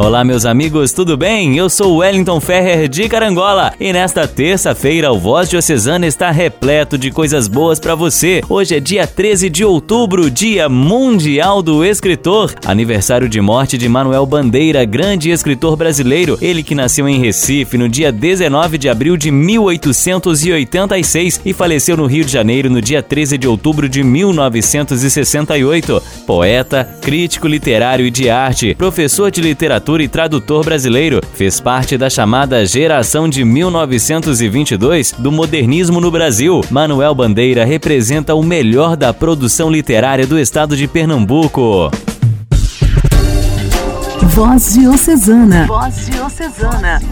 Olá, meus amigos, tudo bem? Eu sou Wellington Ferrer de Carangola e nesta terça-feira o Voz Diocesana está repleto de coisas boas para você. Hoje é dia 13 de outubro, Dia Mundial do Escritor, aniversário de morte de Manuel Bandeira, grande escritor brasileiro. Ele que nasceu em Recife no dia 19 de abril de 1886 e faleceu no Rio de Janeiro no dia 13 de outubro de 1968. Poeta, crítico literário e de arte, professor de literatura literatura e tradutor brasileiro. Fez parte da chamada geração de 1922 do modernismo no Brasil. Manuel Bandeira representa o melhor da produção literária do estado de Pernambuco. Voz Diocesana. Voz Diocesana.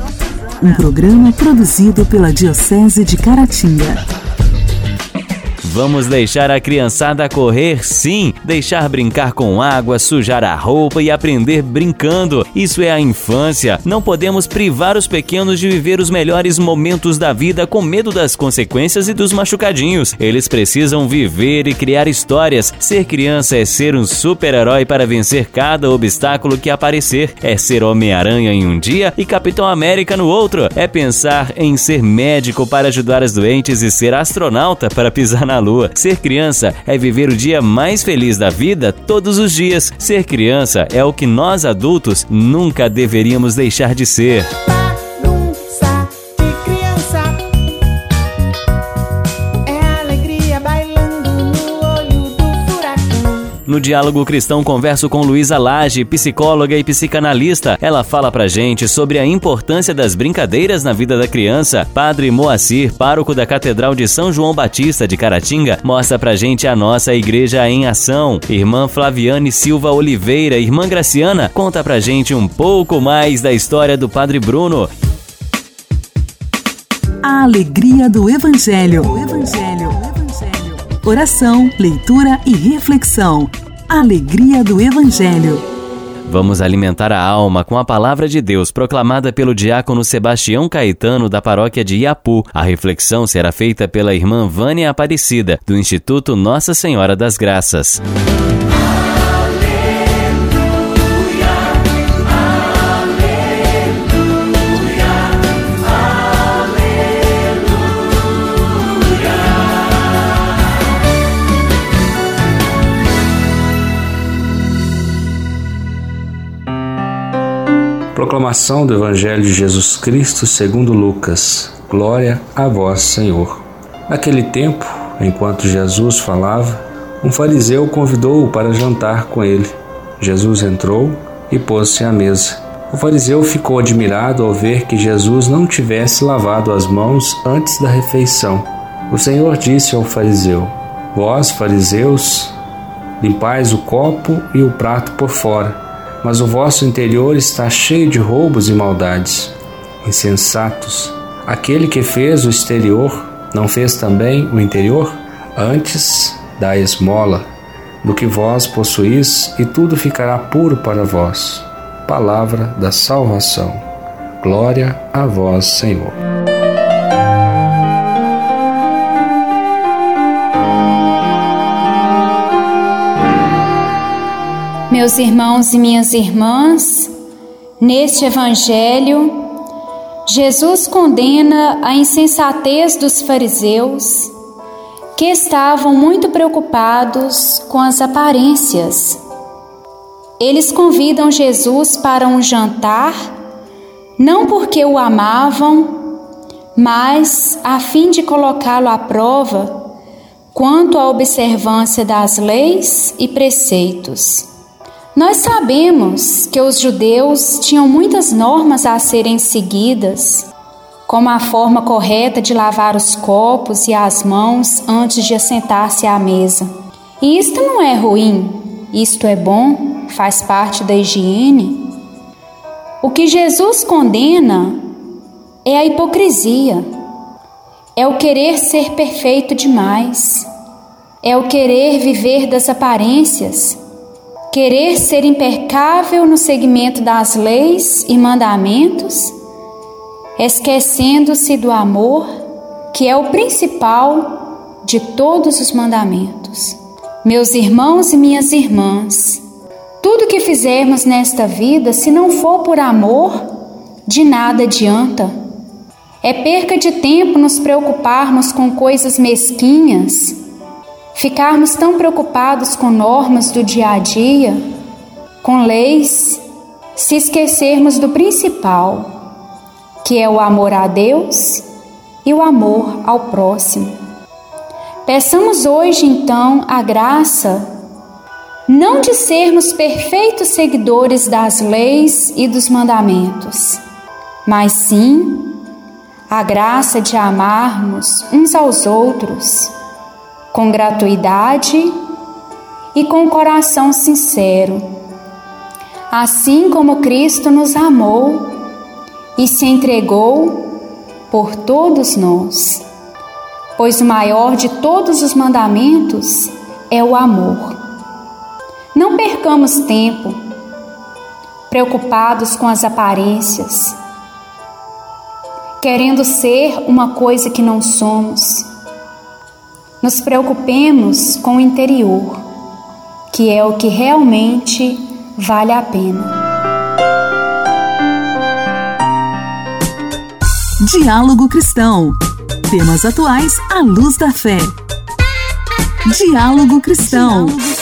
Um programa produzido pela Diocese de Caratinga. Vamos deixar a criançada correr, sim, deixar brincar com água, sujar a roupa e aprender brincando. Isso é a infância. Não podemos privar os pequenos de viver os melhores momentos da vida com medo das consequências e dos machucadinhos. Eles precisam viver e criar histórias. Ser criança é ser um super-herói para vencer cada obstáculo que aparecer. É ser Homem-Aranha em um dia e Capitão América no outro. É pensar em ser médico para ajudar as doentes e ser astronauta para pisar na lua. Ser criança é viver o dia mais feliz da vida todos os dias. Ser criança é o que nós adultos nunca deveríamos deixar de ser. No Diálogo Cristão converso com Luísa Lage, psicóloga e psicanalista. Ela fala pra gente sobre a importância das brincadeiras na vida da criança. Padre Moacir, pároco da Catedral de São João Batista de Caratinga, mostra pra gente a nossa igreja em ação. Irmã Flaviane Silva Oliveira, irmã Graciana, conta pra gente um pouco mais da história do Padre Bruno. A alegria do Evangelho. O Evangelho. Oração, leitura e reflexão. Alegria do Evangelho. Vamos alimentar a alma com a palavra de Deus proclamada pelo diácono Sebastião Caetano da paróquia de Iapu. A reflexão será feita pela irmã Vânia Aparecida, do Instituto Nossa Senhora das Graças. Proclamação do Evangelho de Jesus Cristo segundo Lucas. Glória a vós, Senhor. Naquele tempo, enquanto Jesus falava, um fariseu convidou-o para jantar com ele. Jesus entrou e pôs-se à mesa. O fariseu ficou admirado ao ver que Jesus não tivesse lavado as mãos antes da refeição. O Senhor disse ao fariseu: Vós, fariseus, limpais o copo e o prato por fora mas o vosso interior está cheio de roubos e maldades. Insensatos, aquele que fez o exterior não fez também o interior? Antes da esmola do que vós possuís, e tudo ficará puro para vós. Palavra da salvação. Glória a vós, Senhor. Meus irmãos e minhas irmãs, neste Evangelho, Jesus condena a insensatez dos fariseus que estavam muito preocupados com as aparências. Eles convidam Jesus para um jantar, não porque o amavam, mas a fim de colocá-lo à prova quanto à observância das leis e preceitos. Nós sabemos que os judeus tinham muitas normas a serem seguidas, como a forma correta de lavar os copos e as mãos antes de assentar-se à mesa. E isto não é ruim, isto é bom, faz parte da higiene. O que Jesus condena é a hipocrisia, é o querer ser perfeito demais, é o querer viver das aparências querer ser impecável no seguimento das leis e mandamentos, esquecendo-se do amor, que é o principal de todos os mandamentos. Meus irmãos e minhas irmãs, tudo que fizermos nesta vida, se não for por amor, de nada adianta. É perca de tempo nos preocuparmos com coisas mesquinhas, ficarmos tão preocupados com normas do dia a dia, com leis, se esquecermos do principal, que é o amor a Deus e o amor ao próximo. Peçamos hoje então a graça não de sermos perfeitos seguidores das leis e dos mandamentos, mas sim a graça de amarmos uns aos outros com gratuidade e com coração sincero, assim como Cristo nos amou e se entregou por todos nós. Pois o maior de todos os mandamentos é o amor. Não percamos tempo preocupados com as aparências, querendo ser uma coisa que não somos. Nos preocupemos com o interior, que é o que realmente vale a pena. Diálogo Cristão. Temas atuais à luz da fé. Diálogo Cristão. Diálogo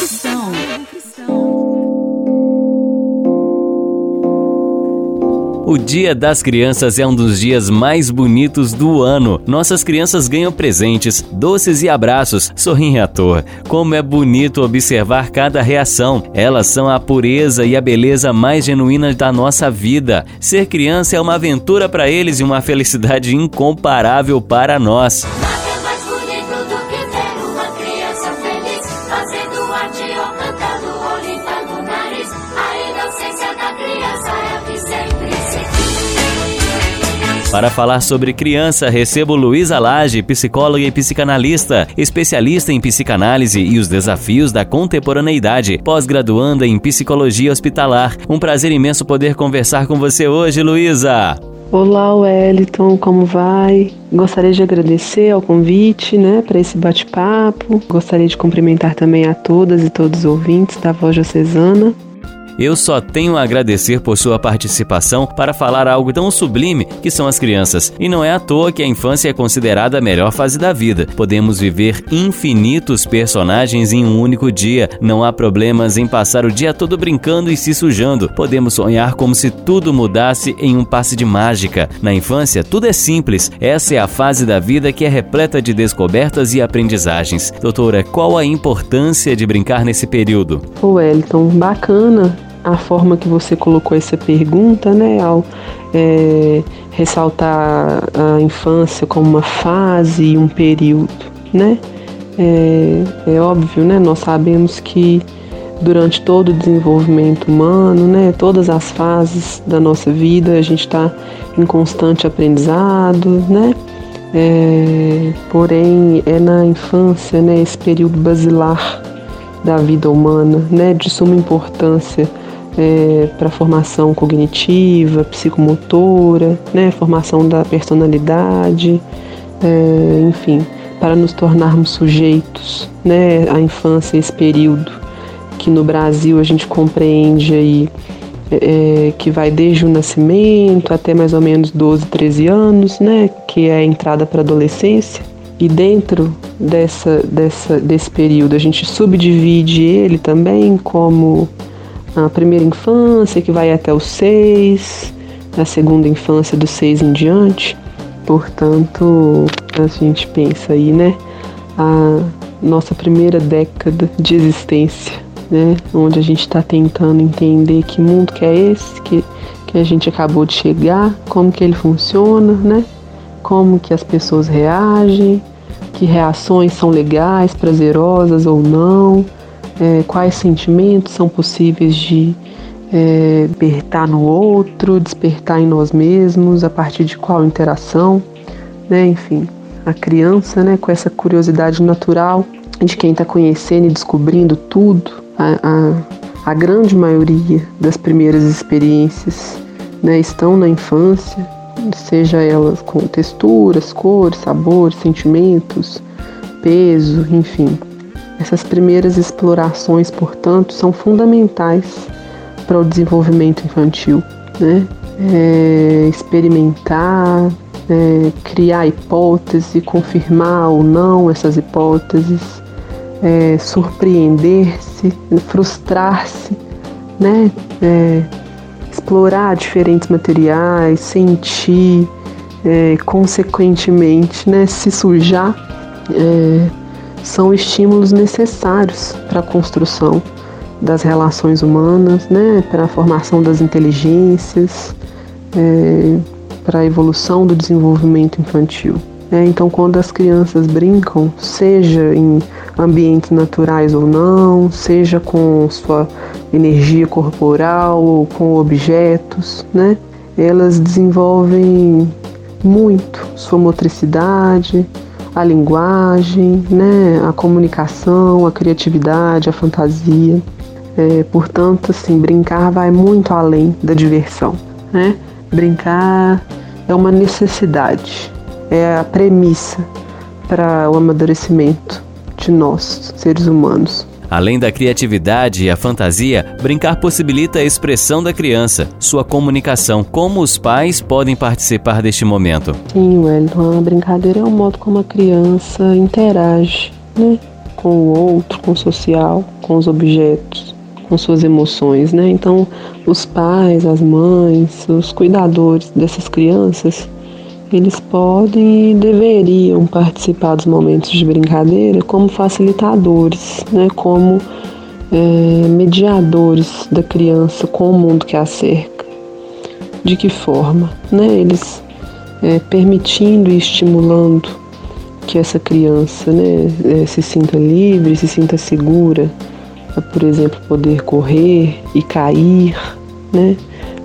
O Dia das Crianças é um dos dias mais bonitos do ano. Nossas crianças ganham presentes, doces e abraços, sorriem à toa. Como é bonito observar cada reação. Elas são a pureza e a beleza mais genuína da nossa vida. Ser criança é uma aventura para eles e uma felicidade incomparável para nós. Para falar sobre criança, recebo Luísa Lage, psicóloga e psicanalista, especialista em psicanálise e os desafios da contemporaneidade, pós-graduanda em psicologia hospitalar. Um prazer imenso poder conversar com você hoje, Luísa. Olá, Wellington, como vai? Gostaria de agradecer ao convite, né, para esse bate-papo. Gostaria de cumprimentar também a todas e todos os ouvintes da Voz Diocesana. Eu só tenho a agradecer por sua participação para falar algo tão sublime que são as crianças. E não é à toa que a infância é considerada a melhor fase da vida. Podemos viver infinitos personagens em um único dia. Não há problemas em passar o dia todo brincando e se sujando. Podemos sonhar como se tudo mudasse em um passe de mágica. Na infância, tudo é simples. Essa é a fase da vida que é repleta de descobertas e aprendizagens. Doutora, qual a importância de brincar nesse período? O Wellington, bacana a forma que você colocou essa pergunta, né, ao é, ressaltar a infância como uma fase e um período, né? É, é, óbvio, né? Nós sabemos que durante todo o desenvolvimento humano, né, todas as fases da nossa vida, a gente está em constante aprendizado, né? É, porém, é na infância, né, esse período basilar da vida humana, né, de suma importância é, para formação cognitiva, psicomotora, né, formação da personalidade, é, enfim, para nos tornarmos sujeitos, né, à infância, esse período que no Brasil a gente compreende aí é, que vai desde o nascimento até mais ou menos 12, 13 anos, né, que é a entrada para a adolescência. E dentro dessa, dessa, desse período a gente subdivide ele também como a primeira infância, que vai até os seis, a segunda infância dos seis em diante. Portanto, a gente pensa aí, né? A nossa primeira década de existência, né? Onde a gente está tentando entender que mundo que é esse, que, que a gente acabou de chegar, como que ele funciona, né? Como que as pessoas reagem, que reações são legais, prazerosas ou não, é, quais sentimentos são possíveis de é, despertar no outro, despertar em nós mesmos, a partir de qual interação, né? Enfim, a criança, né, com essa curiosidade natural de quem está conhecendo e descobrindo tudo, a, a, a, grande maioria das primeiras experiências né, estão na infância, seja elas com texturas, cores, sabores, sentimentos, peso, enfim. Essas primeiras explorações, portanto, são fundamentais para o desenvolvimento infantil, né? É, experimentar, é, criar hipóteses, confirmar ou não essas hipóteses, é, surpreender-se, frustrar-se, né? É, explorar diferentes materiais, sentir, é, consequentemente, né, se sujar, é, são estímulos necessários para a construção das relações humanas, né, para a formação das inteligências, é, para a evolução do desenvolvimento infantil. É, então, quando as crianças brincam, seja em ambientes naturais ou não, seja com sua energia corporal ou com objetos, né? Elas desenvolvem muito sua motricidade, a linguagem, né? A comunicação, a criatividade, a fantasia. É, portanto, assim, brincar vai muito além da diversão, né? Brincar é uma necessidade, é a premissa para o amadurecimento de nós, seres humanos. Além da criatividade e a fantasia, brincar possibilita a expressão da criança, sua comunicação. Como os pais podem participar deste momento? Sim, Wellington, a brincadeira é o modo como a criança interage né? com o outro, com o social, com os objetos, com suas emoções. Né? Então, os pais, as mães, os cuidadores dessas crianças eles podem e deveriam participar dos momentos de brincadeira como facilitadores, né, como é, mediadores da criança com o mundo que a cerca. De que forma? Né, eles é, permitindo e estimulando que essa criança né, é, se sinta livre, se sinta segura, por exemplo, poder correr e cair, né,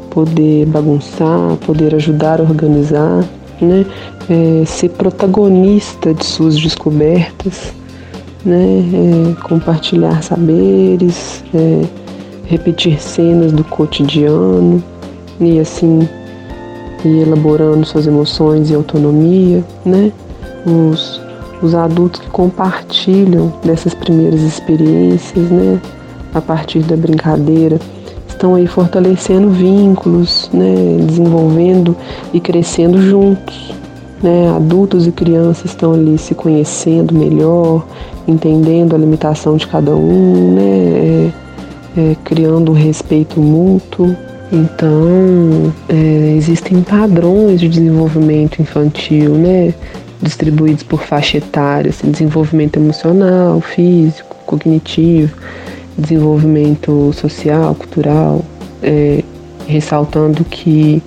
poder bagunçar, poder ajudar a organizar né? É, ser protagonista de suas descobertas, né? É, compartilhar saberes, é, repetir cenas do cotidiano e assim ir elaborando suas emoções e autonomia, né? Os, os adultos que compartilham dessas primeiras experiências, né? A partir da brincadeira, estão aí fortalecendo vínculos, né, desenvolvendo e crescendo juntos. Né? Adultos e crianças estão ali se conhecendo melhor, entendendo a limitação de cada um, né? É, é, criando um respeito mútuo. Então, é, existem padrões de desenvolvimento infantil, né? distribuídos por faixa etária, assim, desenvolvimento emocional, físico, cognitivo, desenvolvimento social, cultural, é, ressaltando que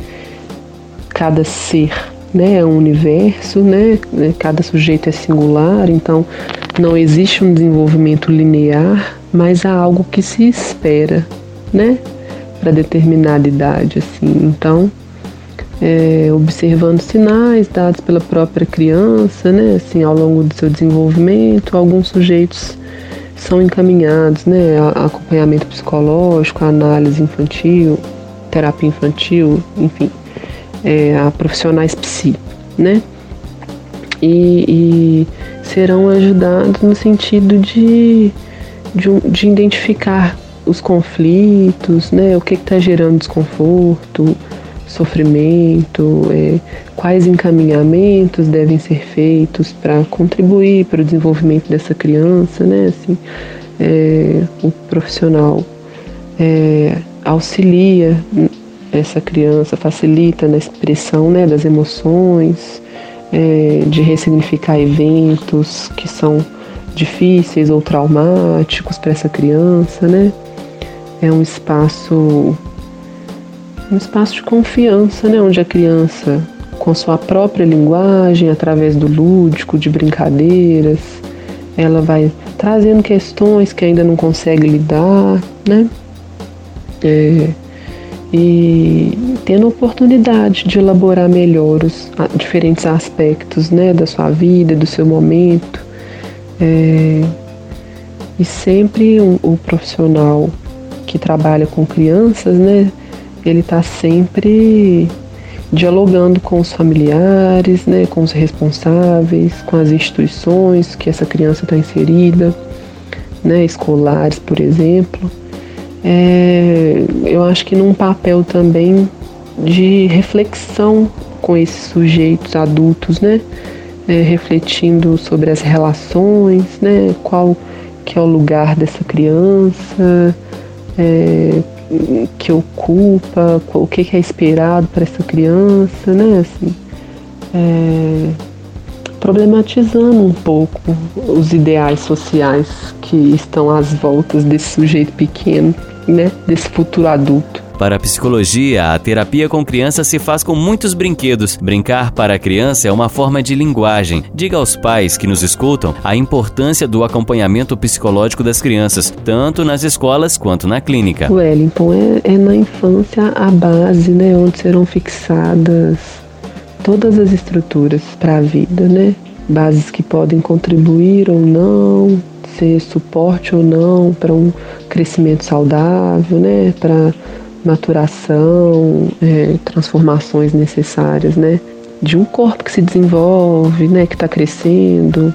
cada ser né, é um universo, né, né, cada sujeito é singular, então não existe um desenvolvimento linear, mas há algo que se espera né, para determinada idade. Assim. Então, é, observando sinais dados pela própria criança, né, assim, ao longo do seu desenvolvimento, alguns sujeitos são encaminhados, né, acompanhamento psicológico, análise infantil, terapia infantil, enfim, é, a profissionais psi, né, e, e, serão ajudados no sentido de, de, de identificar os conflitos, né, o que está gerando desconforto, sofrimento, é, quais encaminhamentos devem ser feitos para contribuir para o desenvolvimento dessa criança, né? Assim, é, o profissional é, auxilia essa criança, facilita na expressão né, das emoções, é, de ressignificar eventos que são difíceis ou traumáticos para essa criança, né? É um espaço um espaço de confiança, né, onde a criança, com sua própria linguagem, através do lúdico, de brincadeiras, ela vai trazendo questões que ainda não consegue lidar, né? É, e tendo oportunidade de elaborar melhor os diferentes aspectos né, da sua vida, do seu momento. É, e sempre o um, um profissional que trabalha com crianças, né, ele está sempre dialogando com os familiares, né, com os responsáveis, com as instituições que essa criança está inserida, né, escolares, por exemplo. É, eu acho que num papel também de reflexão com esses sujeitos adultos, né, é, refletindo sobre as relações, né, qual que é o lugar dessa criança, é, que ocupa, o que é esperado para essa criança, né? Assim, é, problematizando um pouco os ideais sociais que estão às voltas desse sujeito pequeno, né? Desse futuro adulto. Para a psicologia, a terapia com criança se faz com muitos brinquedos. Brincar para a criança é uma forma de linguagem. Diga aos pais que nos escutam a importância do acompanhamento psicológico das crianças, tanto nas escolas quanto na clínica. Wellington, é, é na infância a base, né, onde serão fixadas todas as estruturas para a vida, né? Bases que podem contribuir ou não, ser suporte ou não para um crescimento saudável, né? Para maturação, é, transformações necessárias, né? De um corpo que se desenvolve, né? Que está crescendo,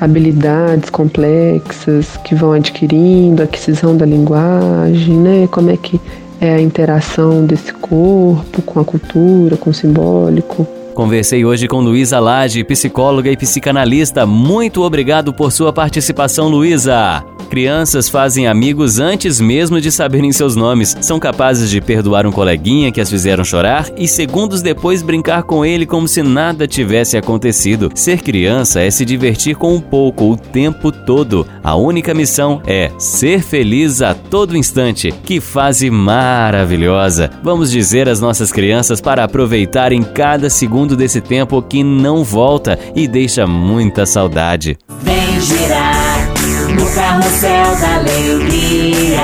habilidades complexas que vão adquirindo, aquisição da linguagem, né? Como é que é a interação desse corpo com a cultura, com o simbólico. Conversei hoje com Luísa Lage, psicóloga e psicanalista. Muito obrigado por sua participação, Luísa. Crianças fazem amigos antes mesmo de saberem seus nomes. São capazes de perdoar um coleguinha que as fizeram chorar e segundos depois brincar com ele como se nada tivesse acontecido. Ser criança é se divertir com um pouco o tempo todo. A única missão é ser feliz a todo instante. Que fase maravilhosa! Vamos dizer às nossas crianças para aproveitarem cada segundo desse tempo que não volta e deixa muita saudade. Vem girar no carrossel da alegria.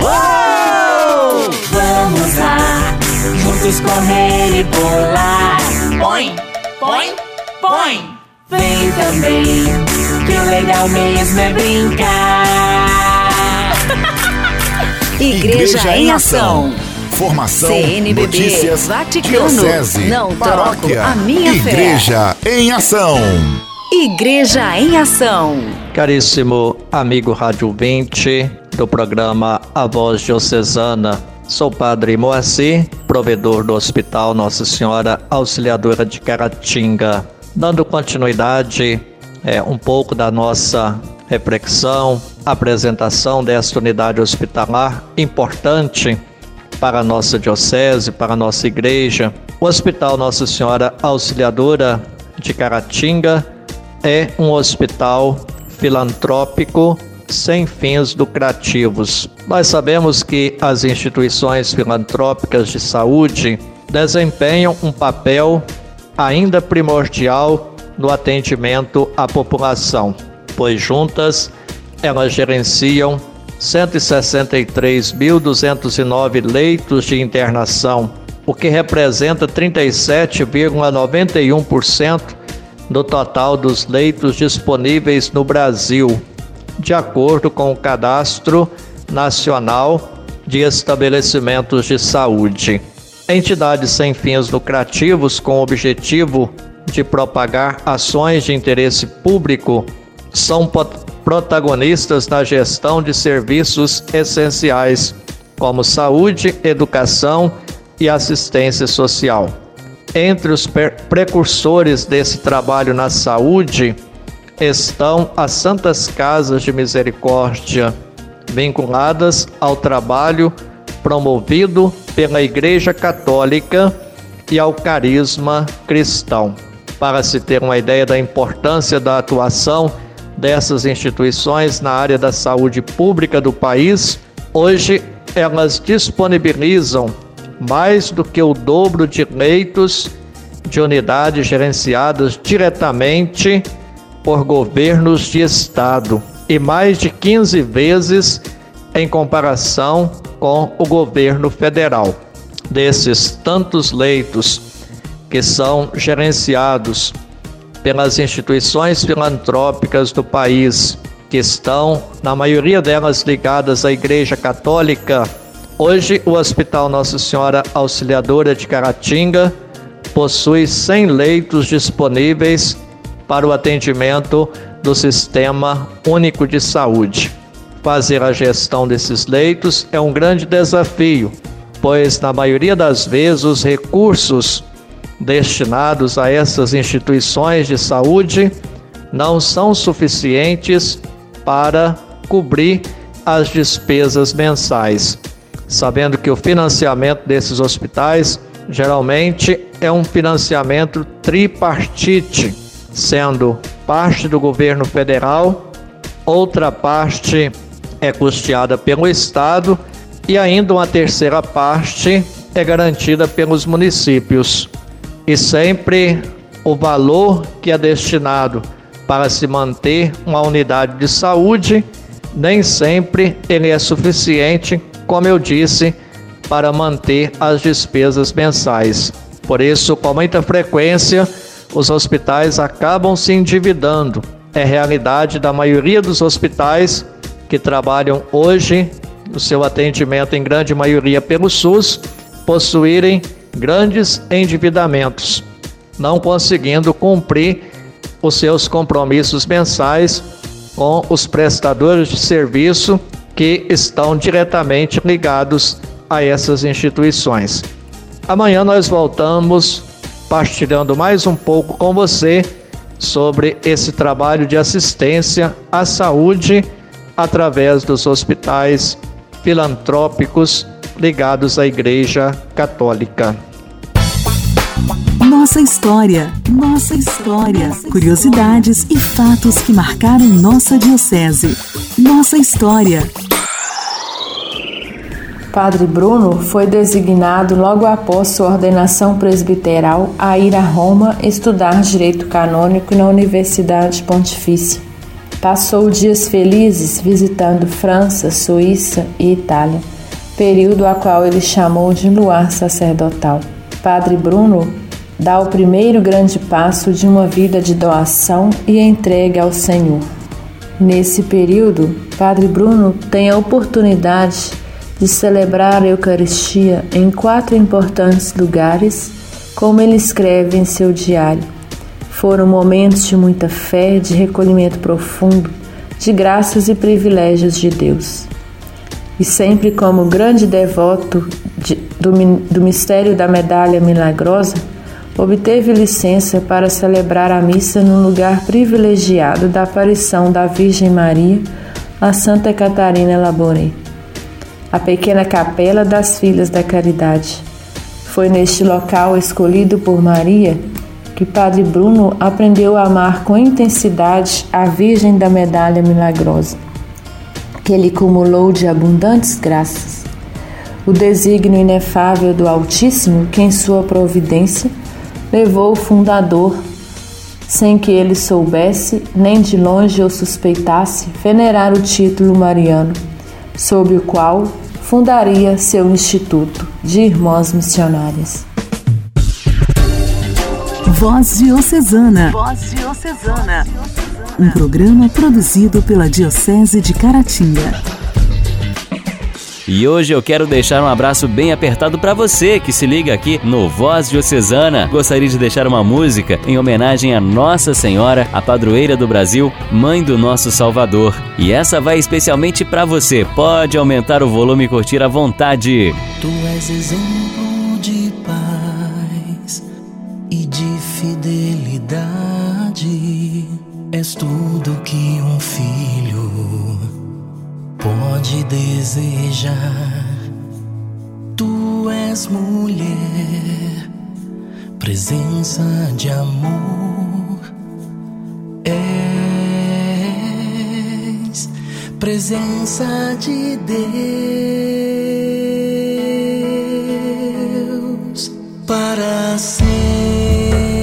Uou! Vamos lá, juntos correr e pular. Põe, põe, põe. Vem também, que o legal mesmo é brincar. Igreja, Igreja em Ação. Formação, CNBB, notícias, Vaticano, diocese, não paróquia, a minha Igreja fé. em Ação. Igreja em Ação. Caríssimo amigo Rádio 20 do programa A Voz Diocesana, sou Padre Moacir, provedor do Hospital Nossa Senhora Auxiliadora de Caratinga. Dando continuidade é, um pouco da nossa reflexão, apresentação desta unidade hospitalar importante para a nossa diocese, para a nossa igreja. O Hospital Nossa Senhora Auxiliadora de Caratinga é um hospital filantrópico sem fins lucrativos. Nós sabemos que as instituições filantrópicas de saúde desempenham um papel ainda primordial no atendimento à população, pois juntas elas gerenciam 163.209 leitos de internação, o que representa 37,91% do total dos leitos disponíveis no Brasil, de acordo com o Cadastro Nacional de Estabelecimentos de Saúde. Entidades sem fins lucrativos com o objetivo de propagar ações de interesse público são protagonistas na gestão de serviços essenciais, como saúde, educação e assistência social. Entre os precursores desse trabalho na saúde estão as Santas Casas de Misericórdia, vinculadas ao trabalho promovido pela Igreja Católica e ao carisma cristão. Para se ter uma ideia da importância da atuação dessas instituições na área da saúde pública do país, hoje elas disponibilizam mais do que o dobro de leitos de unidades gerenciadas diretamente por governos de estado e mais de 15 vezes em comparação com o governo federal. Desses tantos leitos que são gerenciados pelas instituições filantrópicas do país, que estão, na maioria delas, ligadas à Igreja Católica, Hoje, o Hospital Nossa Senhora Auxiliadora de Caratinga possui 100 leitos disponíveis para o atendimento do Sistema Único de Saúde. Fazer a gestão desses leitos é um grande desafio, pois na maioria das vezes os recursos destinados a essas instituições de saúde não são suficientes para cobrir as despesas mensais. Sabendo que o financiamento desses hospitais geralmente é um financiamento tripartite, sendo parte do governo federal, outra parte é custeada pelo Estado e ainda uma terceira parte é garantida pelos municípios. E sempre o valor que é destinado para se manter uma unidade de saúde, nem sempre ele é suficiente, como eu disse, para manter as despesas mensais. Por isso, com muita frequência, os hospitais acabam se endividando. É realidade da maioria dos hospitais que trabalham hoje o seu atendimento em grande maioria pelo SUS possuírem grandes endividamentos, não conseguindo cumprir os seus compromissos mensais com os prestadores de serviço que estão diretamente ligados a essas instituições. Amanhã nós voltamos partilhando mais um pouco com você sobre esse trabalho de assistência à saúde através dos hospitais filantrópicos ligados à Igreja Católica. Nossa história, nossa história, curiosidades e fatos que marcaram nossa diocese. Nossa história. Padre Bruno foi designado logo após sua ordenação presbiteral a ir a Roma estudar direito canônico na Universidade Pontifícia. Passou dias felizes visitando França, Suíça e Itália, período a qual ele chamou de luar sacerdotal. Padre Bruno dá o primeiro grande passo de uma vida de doação e entrega ao Senhor. Nesse período, Padre Bruno tem a oportunidade de celebrar a Eucaristia em quatro importantes lugares, como ele escreve em seu diário. Foram momentos de muita fé, de recolhimento profundo, de graças e privilégios de Deus. E sempre como grande devoto de, do, do mistério da medalha milagrosa, obteve licença para celebrar a missa no lugar privilegiado da aparição da Virgem Maria a Santa Catarina Laboré, a pequena capela das Filhas da Caridade. Foi neste local escolhido por Maria que Padre Bruno aprendeu a amar com intensidade a Virgem da Medalha Milagrosa, que ele cumulou de abundantes graças. O desígnio inefável do Altíssimo, que em sua providência levou o fundador, sem que ele soubesse, nem de longe ou suspeitasse, venerar o título mariano, sob o qual fundaria seu instituto de irmãs missionárias. Voz Diocesana. Voz Diocesana. Um programa produzido pela Diocese de Caratinga. E hoje eu quero deixar um abraço bem apertado para você que se liga aqui no Voz Diocesana. Gostaria de deixar uma música em homenagem a Nossa Senhora, a padroeira do Brasil, mãe do nosso Salvador. E essa vai especialmente para você. Pode aumentar o volume e curtir à vontade. Tu és exemplo És tudo que um filho pode desejar. Tu és mulher, presença de amor. És presença de Deus para sempre.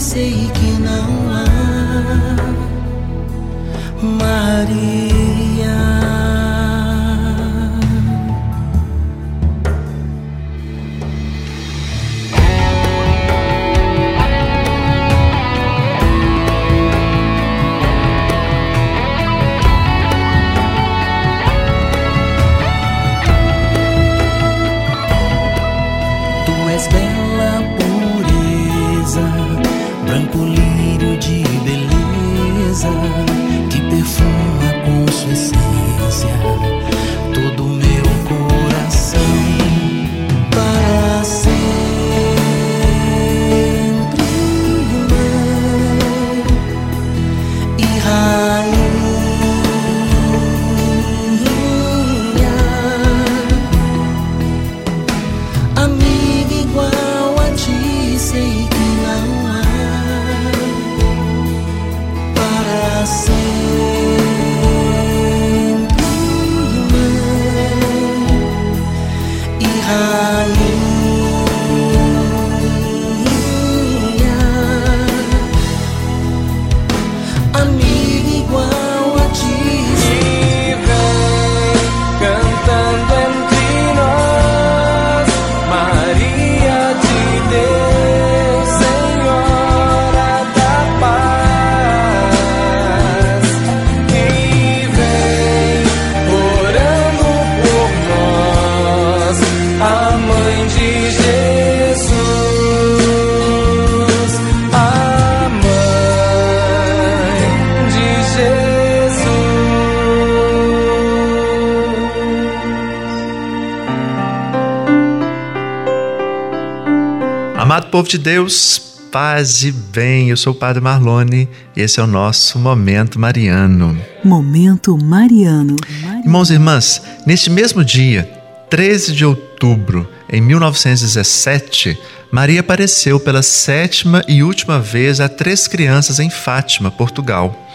Sei que não há Maria. Povo de Deus, paz e bem. Eu sou o Padre Marlone e esse é o nosso Momento Mariano. Momento Mariano. Irmãos e irmãs, neste mesmo dia, 13 de outubro, em 1917, Maria apareceu pela sétima e última vez a três crianças em Fátima, Portugal.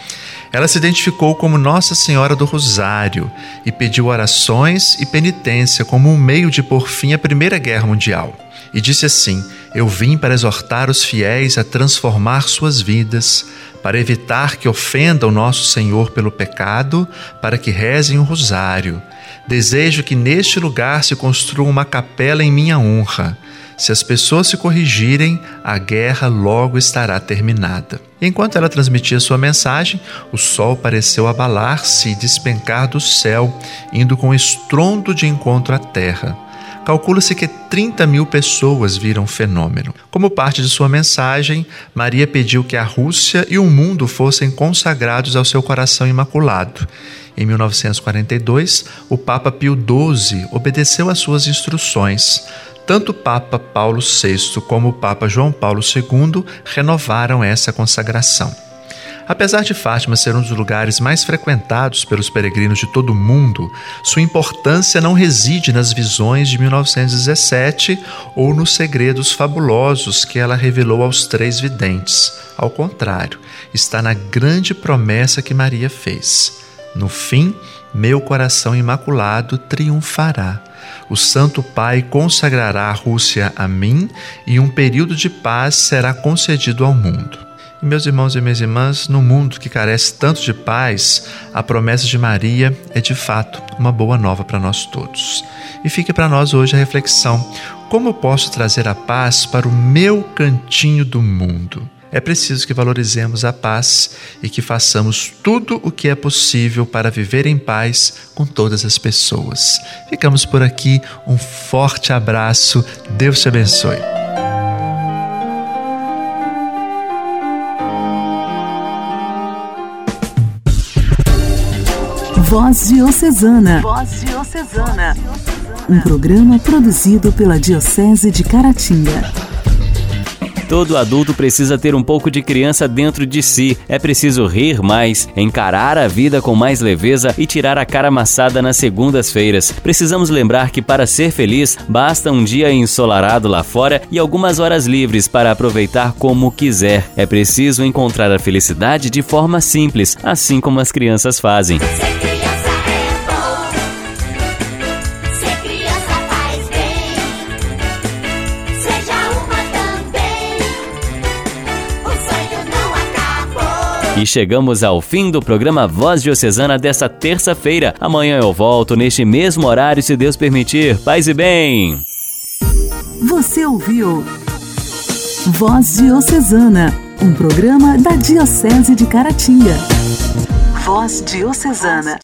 Ela se identificou como Nossa Senhora do Rosário e pediu orações e penitência como um meio de pôr fim à Primeira Guerra Mundial. E disse assim: Eu vim para exortar os fiéis a transformar suas vidas, para evitar que ofendam nosso Senhor pelo pecado, para que rezem o rosário. Desejo que neste lugar se construa uma capela em minha honra. Se as pessoas se corrigirem, a guerra logo estará terminada. Enquanto ela transmitia sua mensagem, o sol pareceu abalar-se e despencar do céu, indo com estrondo de encontro à terra. Calcula-se que 30 mil pessoas viram o fenômeno. Como parte de sua mensagem, Maria pediu que a Rússia e o mundo fossem consagrados ao seu coração imaculado. Em 1942, o Papa Pio XII obedeceu às suas instruções. Tanto o Papa Paulo VI como o Papa João Paulo II renovaram essa consagração. Apesar de Fátima ser um dos lugares mais frequentados pelos peregrinos de todo o mundo, sua importância não reside nas visões de 1917 ou nos segredos fabulosos que ela revelou aos três videntes. Ao contrário, está na grande promessa que Maria fez. No fim, meu coração imaculado triunfará. O Santo Pai consagrará a Rússia a mim e um período de paz será concedido ao mundo. Meus irmãos e minhas irmãs, no mundo que carece tanto de paz, a promessa de Maria é de fato uma boa nova para nós todos. E fique para nós hoje a reflexão: como eu posso trazer a paz para o meu cantinho do mundo? é preciso que valorizemos a paz e que façamos tudo o que é possível para viver em paz com todas as pessoas. Ficamos por aqui, um forte abraço, Deus te abençoe. Voz Diocesana. Voz Diocesana. Um programa produzido pela Diocese de Caratinga. Todo adulto precisa ter um pouco de criança dentro de si. É preciso rir mais, encarar a vida com mais leveza e tirar a cara amassada nas segundas-feiras. Precisamos lembrar que para ser feliz basta um dia ensolarado lá fora e algumas horas livres para aproveitar como quiser. É preciso encontrar a felicidade de forma simples, assim como as crianças fazem. E chegamos ao fim do programa Voz Diocesana desta terça-feira. Amanhã eu volto neste mesmo horário, se Deus permitir. Paz e bem! Você ouviu Voz Diocesana, um programa da Diocese de Caratinga. Voz Diocesana.